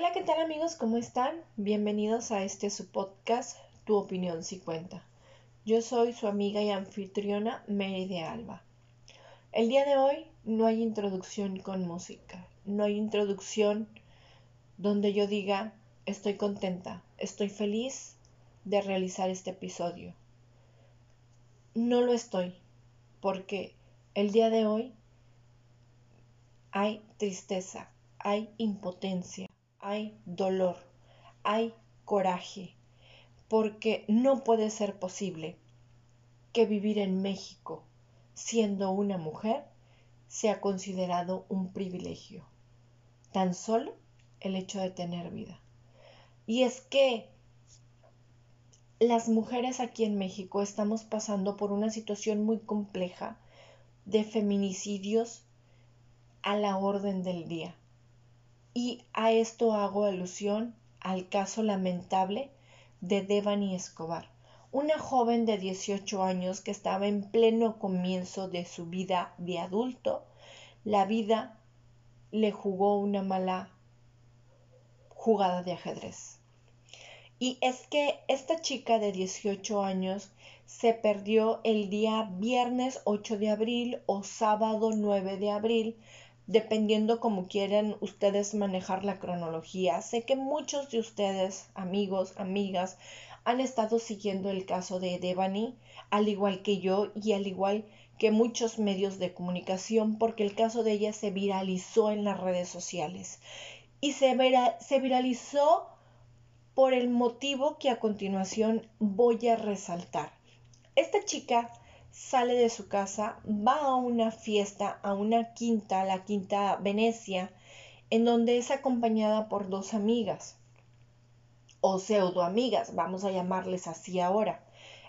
Hola, ¿qué tal amigos? ¿Cómo están? Bienvenidos a este su podcast, Tu opinión si cuenta. Yo soy su amiga y anfitriona Mary de Alba. El día de hoy no hay introducción con música, no hay introducción donde yo diga estoy contenta, estoy feliz de realizar este episodio. No lo estoy, porque el día de hoy hay tristeza, hay impotencia, hay dolor, hay coraje, porque no puede ser posible que vivir en México siendo una mujer sea considerado un privilegio. Tan solo el hecho de tener vida. Y es que las mujeres aquí en México estamos pasando por una situación muy compleja de feminicidios a la orden del día. Y a esto hago alusión al caso lamentable de Devani Escobar, una joven de 18 años que estaba en pleno comienzo de su vida de adulto. La vida le jugó una mala jugada de ajedrez. Y es que esta chica de 18 años se perdió el día viernes 8 de abril o sábado 9 de abril dependiendo como quieran ustedes manejar la cronología. Sé que muchos de ustedes, amigos, amigas, han estado siguiendo el caso de Devani, al igual que yo y al igual que muchos medios de comunicación, porque el caso de ella se viralizó en las redes sociales. Y se, se viralizó por el motivo que a continuación voy a resaltar. Esta chica sale de su casa, va a una fiesta, a una quinta, la quinta Venecia, en donde es acompañada por dos amigas o pseudo amigas, vamos a llamarles así ahora,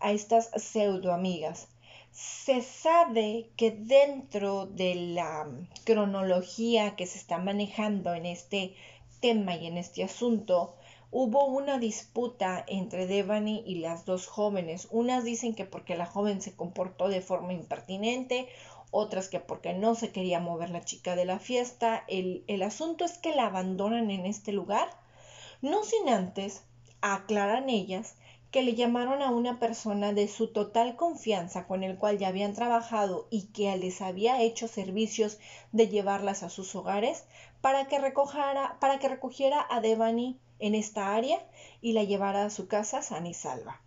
a estas pseudo amigas. Se sabe que dentro de la cronología que se está manejando en este tema y en este asunto, hubo una disputa entre Devani y las dos jóvenes. Unas dicen que porque la joven se comportó de forma impertinente, otras que porque no se quería mover la chica de la fiesta. El, el asunto es que la abandonan en este lugar, no sin antes aclaran ellas que le llamaron a una persona de su total confianza con el cual ya habían trabajado y que les había hecho servicios de llevarlas a sus hogares para que, recogiera, para que recogiera a Devani en esta área y la llevara a su casa sana y salva.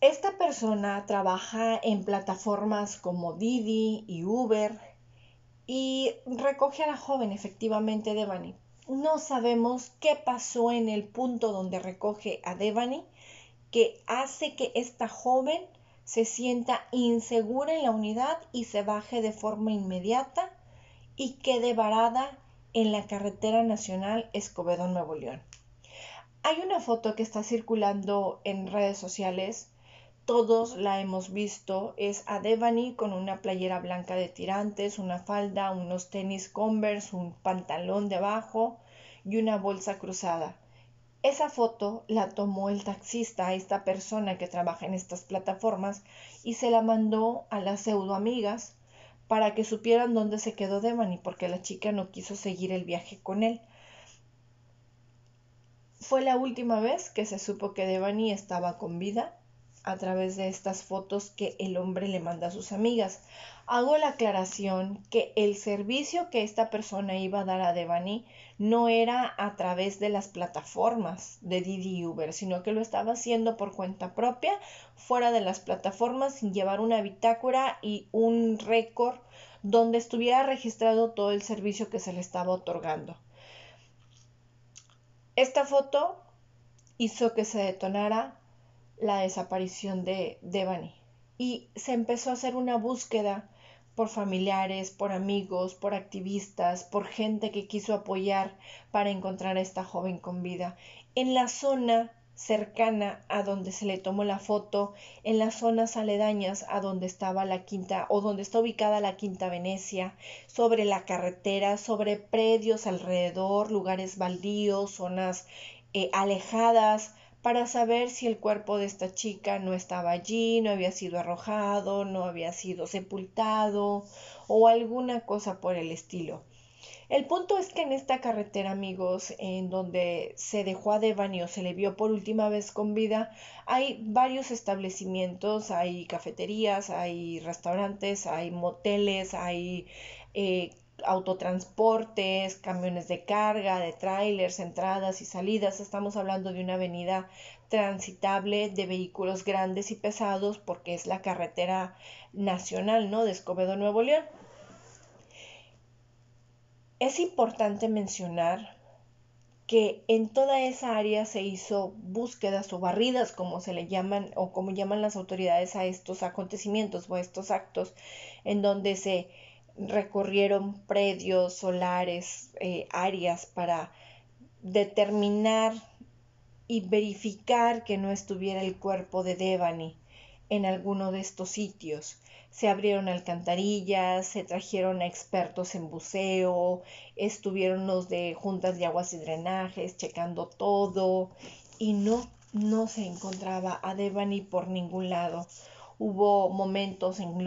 Esta persona trabaja en plataformas como Didi y Uber y recoge a la joven efectivamente Devani. No sabemos qué pasó en el punto donde recoge a Devani que hace que esta joven se sienta insegura en la unidad y se baje de forma inmediata y quede varada en la carretera nacional Escobedo, Nuevo León. Hay una foto que está circulando en redes sociales, todos la hemos visto, es a Devani con una playera blanca de tirantes, una falda, unos tenis Converse, un pantalón debajo y una bolsa cruzada. Esa foto la tomó el taxista, esta persona que trabaja en estas plataformas, y se la mandó a las pseudo amigas para que supieran dónde se quedó Devani, porque la chica no quiso seguir el viaje con él. Fue la última vez que se supo que Devani estaba con vida a través de estas fotos que el hombre le manda a sus amigas. Hago la aclaración que el servicio que esta persona iba a dar a Devani no era a través de las plataformas de Didi Uber, sino que lo estaba haciendo por cuenta propia, fuera de las plataformas, sin llevar una bitácora y un récord donde estuviera registrado todo el servicio que se le estaba otorgando. Esta foto hizo que se detonara la desaparición de Devani y se empezó a hacer una búsqueda por familiares, por amigos, por activistas, por gente que quiso apoyar para encontrar a esta joven con vida. En la zona cercana a donde se le tomó la foto, en las zonas aledañas a donde estaba la quinta o donde está ubicada la quinta Venecia, sobre la carretera, sobre predios alrededor, lugares baldíos, zonas eh, alejadas, para saber si el cuerpo de esta chica no estaba allí, no había sido arrojado, no había sido sepultado o alguna cosa por el estilo. El punto es que en esta carretera, amigos, en donde se dejó a Devani o se le vio por última vez con vida, hay varios establecimientos, hay cafeterías, hay restaurantes, hay moteles, hay eh, autotransportes, camiones de carga, de trailers, entradas y salidas. Estamos hablando de una avenida transitable de vehículos grandes y pesados porque es la carretera nacional, ¿no? De Escobedo, Nuevo León. Es importante mencionar que en toda esa área se hizo búsquedas o barridas, como se le llaman o como llaman las autoridades a estos acontecimientos o a estos actos, en donde se recorrieron predios, solares, eh, áreas para determinar y verificar que no estuviera el cuerpo de Devani en alguno de estos sitios. Se abrieron alcantarillas, se trajeron expertos en buceo, estuvieron los de juntas de aguas y drenajes checando todo y no, no se encontraba a Devani por ningún lado. Hubo momentos en,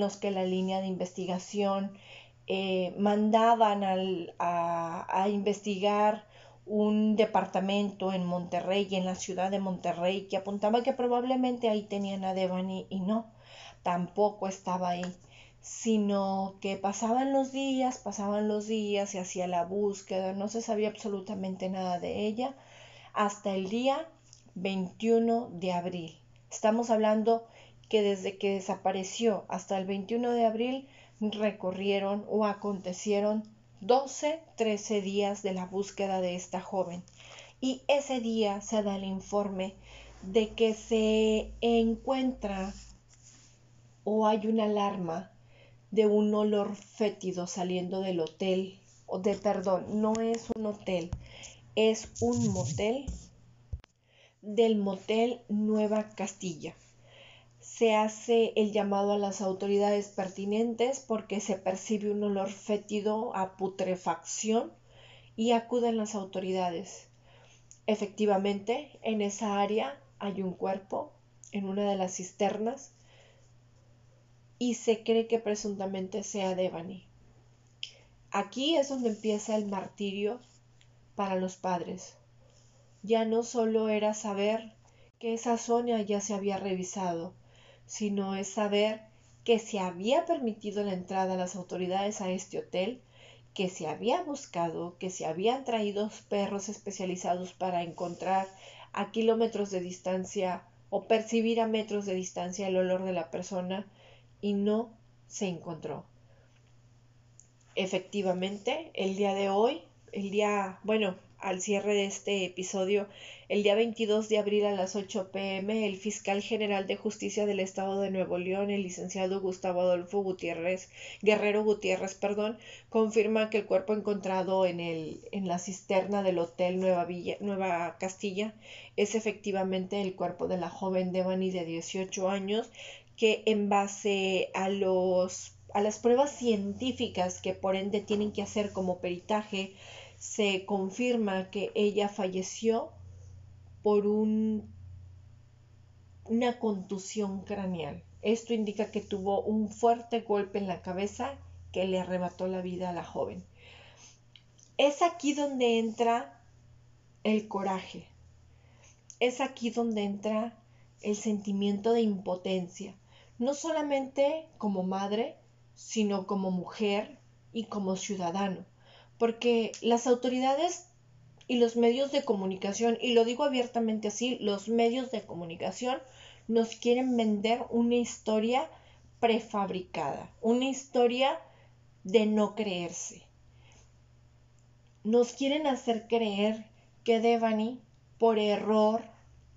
los que la línea de investigación eh, mandaban a, investigar un departamento en Monterrey, en la ciudad de Monterrey, que apuntaba que probablemente ahí tenían a Devani y no, tampoco estaba ahí, sino que pasaban los días, pasaban los días, y hacía la búsqueda, no se sabía absolutamente nada de ella hasta el día 21 de abril. Estamos hablando que desde que desapareció hasta el 21 de abril recorrieron o acontecieron 12, 13 días de la búsqueda de esta joven. Y ese día se da el informe de que se encuentra o hay una alarma de un olor fétido saliendo del hotel, o de perdón, no es un hotel, es un motel del motel Nueva Castilla se hace el llamado a las autoridades pertinentes porque se percibe un olor fétido a putrefacción y acuden las autoridades. Efectivamente, en esa área hay un cuerpo en una de las cisternas y se cree que presuntamente sea Devani. Aquí es donde empieza el martirio para los padres. Ya no solo era saber que esa zona ya se había revisado, sino es saber que se había permitido la entrada a las autoridades a este hotel, que se había buscado, que se habían traído perros especializados para encontrar a kilómetros de distancia o percibir a metros de distancia el olor de la persona y no se encontró. Efectivamente, el día de hoy, el día, bueno, al cierre de este episodio, el día 22 de abril a las 8 pm, el fiscal general de justicia del estado de Nuevo León, el licenciado Gustavo Adolfo Gutiérrez, Guerrero Gutiérrez, perdón, confirma que el cuerpo encontrado en, el, en la cisterna del Hotel Nueva, Villa, Nueva Castilla es efectivamente el cuerpo de la joven Devani de 18 años, que en base a los a las pruebas científicas que por ende tienen que hacer como peritaje, se confirma que ella falleció por un, una contusión craneal. Esto indica que tuvo un fuerte golpe en la cabeza que le arrebató la vida a la joven. Es aquí donde entra el coraje. Es aquí donde entra el sentimiento de impotencia, no solamente como madre, sino como mujer y como ciudadano porque las autoridades y los medios de comunicación, y lo digo abiertamente así, los medios de comunicación nos quieren vender una historia prefabricada, una historia de no creerse. Nos quieren hacer creer que Devani, por error,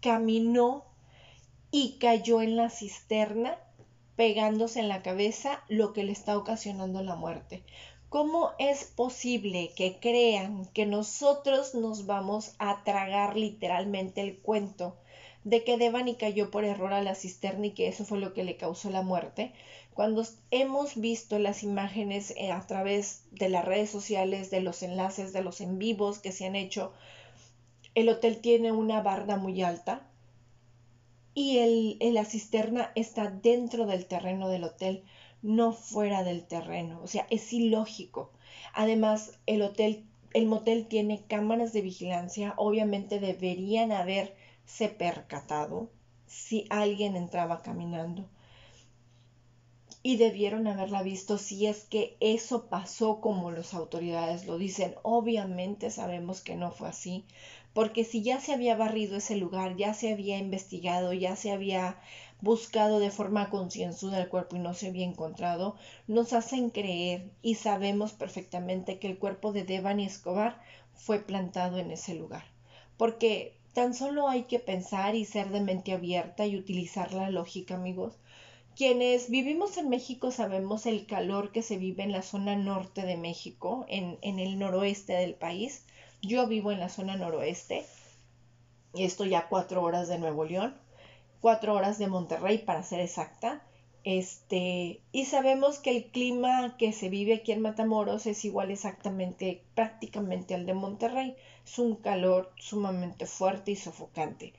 caminó y cayó en la cisterna pegándose en la cabeza lo que le está ocasionando la muerte. ¿Cómo es posible que crean que nosotros nos vamos a tragar literalmente el cuento de que Devani cayó por error a la cisterna y que eso fue lo que le causó la muerte? Cuando hemos visto las imágenes eh, a través de las redes sociales, de los enlaces, de los en vivos que se han hecho, el hotel tiene una barda muy alta y el, la cisterna está dentro del terreno del hotel no fuera del terreno. O sea, es ilógico. Además, el hotel, el motel tiene cámaras de vigilancia, obviamente deberían haberse percatado si alguien entraba caminando y debieron haberla visto si es que eso pasó como las autoridades lo dicen. Obviamente sabemos que no fue así, porque si ya se había barrido ese lugar, ya se había investigado, ya se había buscado de forma concienzuda el cuerpo y no se había encontrado, nos hacen creer y sabemos perfectamente que el cuerpo de Devani Escobar fue plantado en ese lugar. Porque tan solo hay que pensar y ser de mente abierta y utilizar la lógica, amigos, quienes vivimos en México sabemos el calor que se vive en la zona norte de México, en, en el noroeste del país. Yo vivo en la zona noroeste, y estoy a cuatro horas de Nuevo León, cuatro horas de Monterrey para ser exacta. Este, y sabemos que el clima que se vive aquí en Matamoros es igual exactamente, prácticamente al de Monterrey. Es un calor sumamente fuerte y sofocante.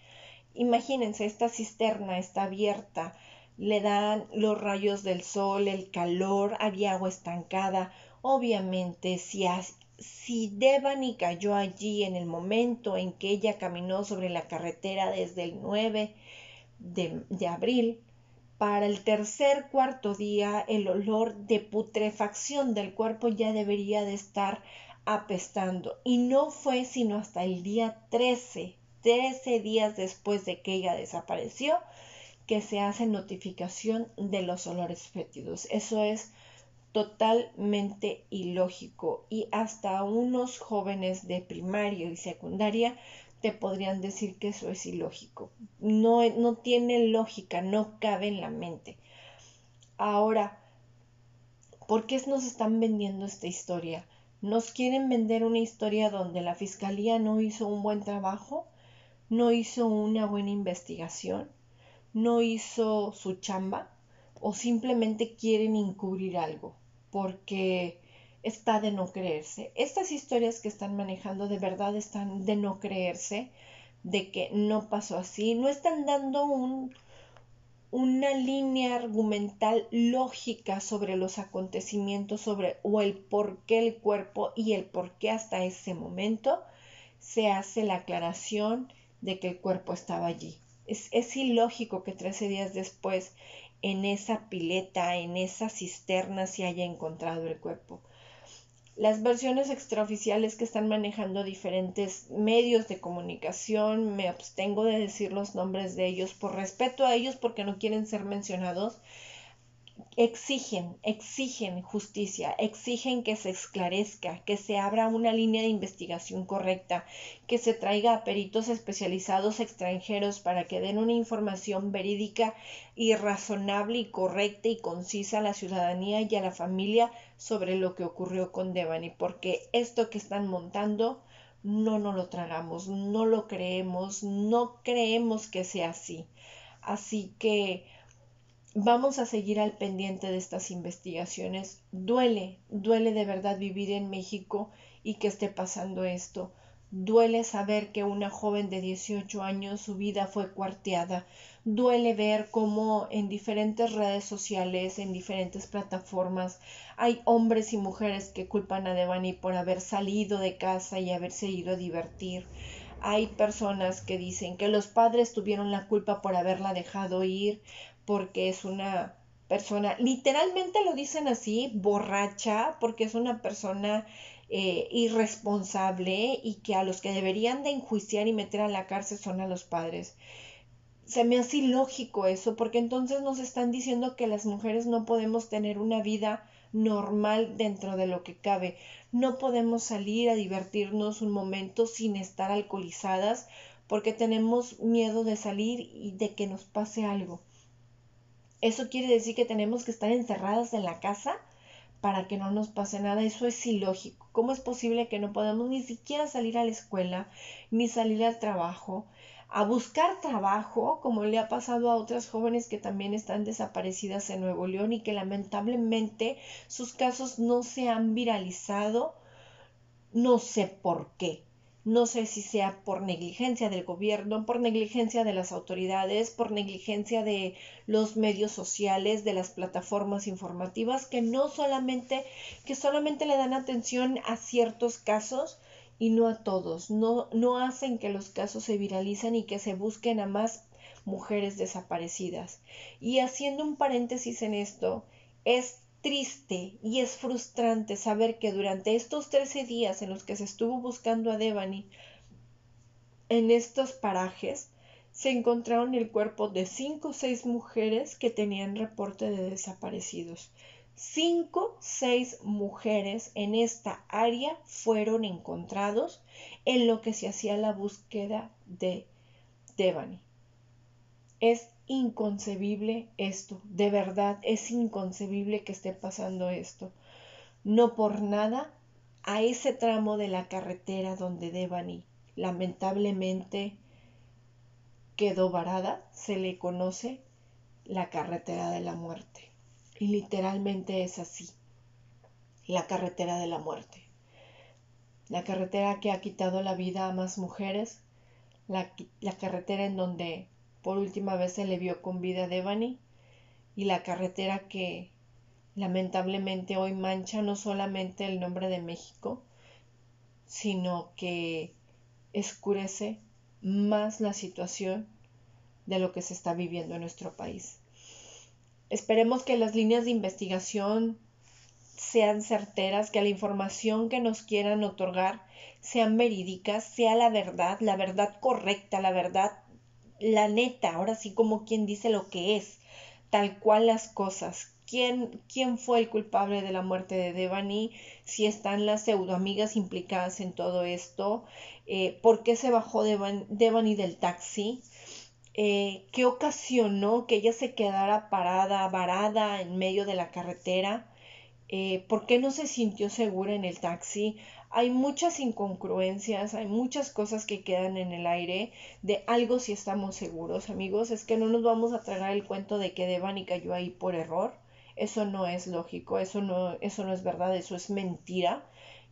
Imagínense, esta cisterna está abierta le dan los rayos del sol, el calor, había agua estancada. Obviamente, si, si Devani cayó allí en el momento en que ella caminó sobre la carretera desde el 9 de, de abril, para el tercer cuarto día el olor de putrefacción del cuerpo ya debería de estar apestando. Y no fue sino hasta el día 13, 13 días después de que ella desapareció, que se hace notificación de los olores fétidos. Eso es totalmente ilógico y hasta unos jóvenes de primaria y secundaria te podrían decir que eso es ilógico. No, no tiene lógica, no cabe en la mente. Ahora, ¿por qué nos están vendiendo esta historia? ¿Nos quieren vender una historia donde la fiscalía no hizo un buen trabajo? ¿No hizo una buena investigación? No hizo su chamba o simplemente quieren encubrir algo porque está de no creerse. Estas historias que están manejando de verdad están de no creerse, de que no pasó así, no están dando un, una línea argumental lógica sobre los acontecimientos, sobre o el por qué el cuerpo y el por qué hasta ese momento se hace la aclaración de que el cuerpo estaba allí. Es, ilógico que 13 días después en esa pileta, en esa cisterna se haya encontrado el cuerpo. Las versiones extraoficiales que están manejando diferentes medios de comunicación, me abstengo de decir los nombres de ellos por respeto a ellos porque no quieren ser mencionados, exigen, exigen justicia, exigen que se esclarezca, que se abra una línea de investigación correcta, que se traiga a peritos especializados extranjeros para que den una información verídica y razonable y correcta y concisa a la ciudadanía y a la familia sobre lo que ocurrió con Devani, porque esto que están montando no nos lo tragamos, no lo creemos, no creemos que sea así. Así que Vamos a seguir al pendiente de estas investigaciones. Duele, duele de verdad vivir en México y que esté pasando esto. Duele saber que una joven de 18 años su vida fue cuarteada. Duele ver cómo en diferentes redes sociales, en diferentes plataformas, hay hombres y mujeres que culpan a Devani por haber salido de casa y haberse ido a divertir. Hay personas que dicen que los padres tuvieron la culpa por haberla dejado ir porque es una persona, literalmente lo dicen así, borracha, porque es una persona eh, irresponsable y que a los que deberían de enjuiciar y meter a la cárcel son a los padres. Se me hace ilógico eso, porque entonces nos están diciendo que las mujeres no podemos tener una vida normal dentro de lo que cabe. No podemos salir a divertirnos un momento sin estar alcoholizadas porque tenemos miedo de salir y de que nos pase algo. Eso quiere decir que tenemos que estar encerradas en la casa para que no nos pase nada. Eso es ilógico. ¿Cómo es posible que no podamos ni siquiera salir a la escuela, ni salir al trabajo, a buscar trabajo, como le ha pasado a otras jóvenes que también están desaparecidas en Nuevo León y que lamentablemente sus casos no se han viralizado? No sé por qué. No sé si sea por negligencia del gobierno, por negligencia de las autoridades, por negligencia de los medios sociales, de las plataformas informativas, que no solamente, que solamente le dan atención a ciertos casos y no a todos. No, no hacen que los casos se viralicen y que se busquen a más mujeres desaparecidas. Y haciendo un paréntesis en esto, es triste y es frustrante saber que durante estos 13 días en los que se estuvo buscando a Devani en estos parajes, se encontraron el cuerpo de cinco o seis mujeres que tenían reporte de desaparecidos. Cinco, seis mujeres en esta área fueron encontrados en lo que se hacía la búsqueda de Devani. Es inconcebible esto, de verdad es inconcebible que esté pasando esto. No por nada a ese tramo de la carretera donde Devani lamentablemente quedó varada, se le conoce la carretera de la muerte. Y literalmente es así, la carretera de la muerte. La carretera que ha quitado la vida a más mujeres, la, la carretera en donde por última vez se le vio con vida a Devani y la carretera que lamentablemente hoy mancha no solamente el nombre de México, sino que escurece más la situación de lo que se está viviendo en nuestro país. Esperemos que las líneas de investigación sean certeras, que la información que nos quieran otorgar sean verídicas, sea la verdad, la verdad correcta, la verdad la neta, ahora sí como quien dice lo que es, tal cual las cosas. ¿Quién, quién fue el culpable de la muerte de Devani? Si están las pseudoamigas implicadas en todo esto. Eh, ¿Por qué se bajó Devani del taxi? Eh, ¿Qué ocasionó que ella se quedara parada, varada en medio de la carretera? Eh, ¿Por qué no se sintió segura en el taxi? Hay muchas incongruencias, hay muchas cosas que quedan en el aire de algo si estamos seguros, amigos, es que no nos vamos a tragar el cuento de que Devani cayó ahí por error. Eso no es lógico, eso no, eso no es verdad, eso es mentira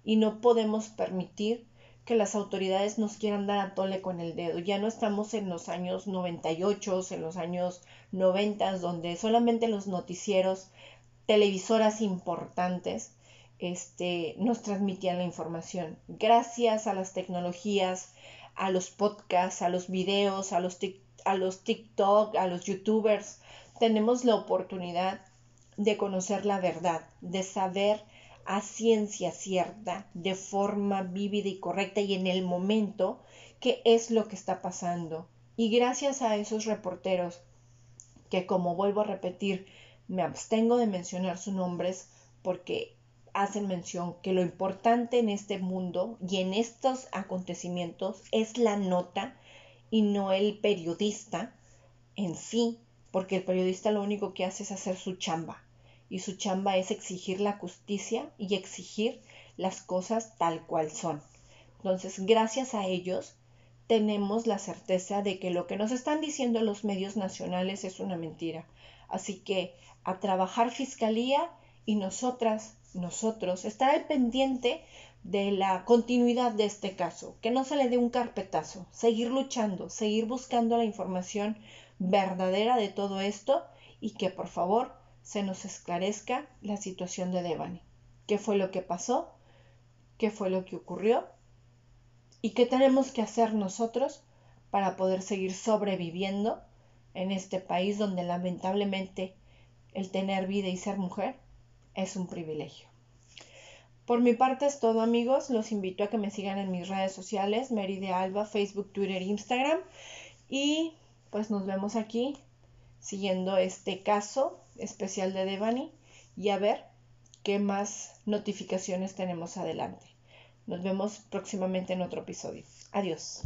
y no podemos permitir que las autoridades nos quieran dar a tole con el dedo. Ya no estamos en los años 98, en los años 90, donde solamente los noticieros, televisoras importantes, este, nos transmitían la información. Gracias a las tecnologías, a los podcasts, a los videos, a los, a los TikTok, a los youtubers, tenemos la oportunidad de conocer la verdad, de saber a ciencia cierta, de forma vívida y correcta y en el momento qué es lo que está pasando. Y gracias a esos reporteros, que como vuelvo a repetir, me abstengo de mencionar sus nombres porque hacen mención que lo importante en este mundo y en estos acontecimientos es la nota y no el periodista en sí, porque el periodista lo único que hace es hacer su chamba y su chamba es exigir la justicia y exigir las cosas tal cual son. Entonces, gracias a ellos tenemos la certeza de que lo que nos están diciendo los medios nacionales es una mentira. Así que a trabajar fiscalía y nosotras nosotros estar pendiente de la continuidad de este caso, que no se le dé un carpetazo, seguir luchando, seguir buscando la información verdadera de todo esto y que por favor se nos esclarezca la situación de Devani. ¿Qué fue lo que pasó? ¿Qué fue lo que ocurrió? ¿Y qué tenemos que hacer nosotros para poder seguir sobreviviendo en este país donde lamentablemente el tener vida y ser mujer es un privilegio. Por mi parte es todo amigos, los invito a que me sigan en mis redes sociales, Mary de Alba, Facebook, Twitter, Instagram y pues nos vemos aquí siguiendo este caso especial de Devani y a ver qué más notificaciones tenemos adelante. Nos vemos próximamente en otro episodio. Adiós.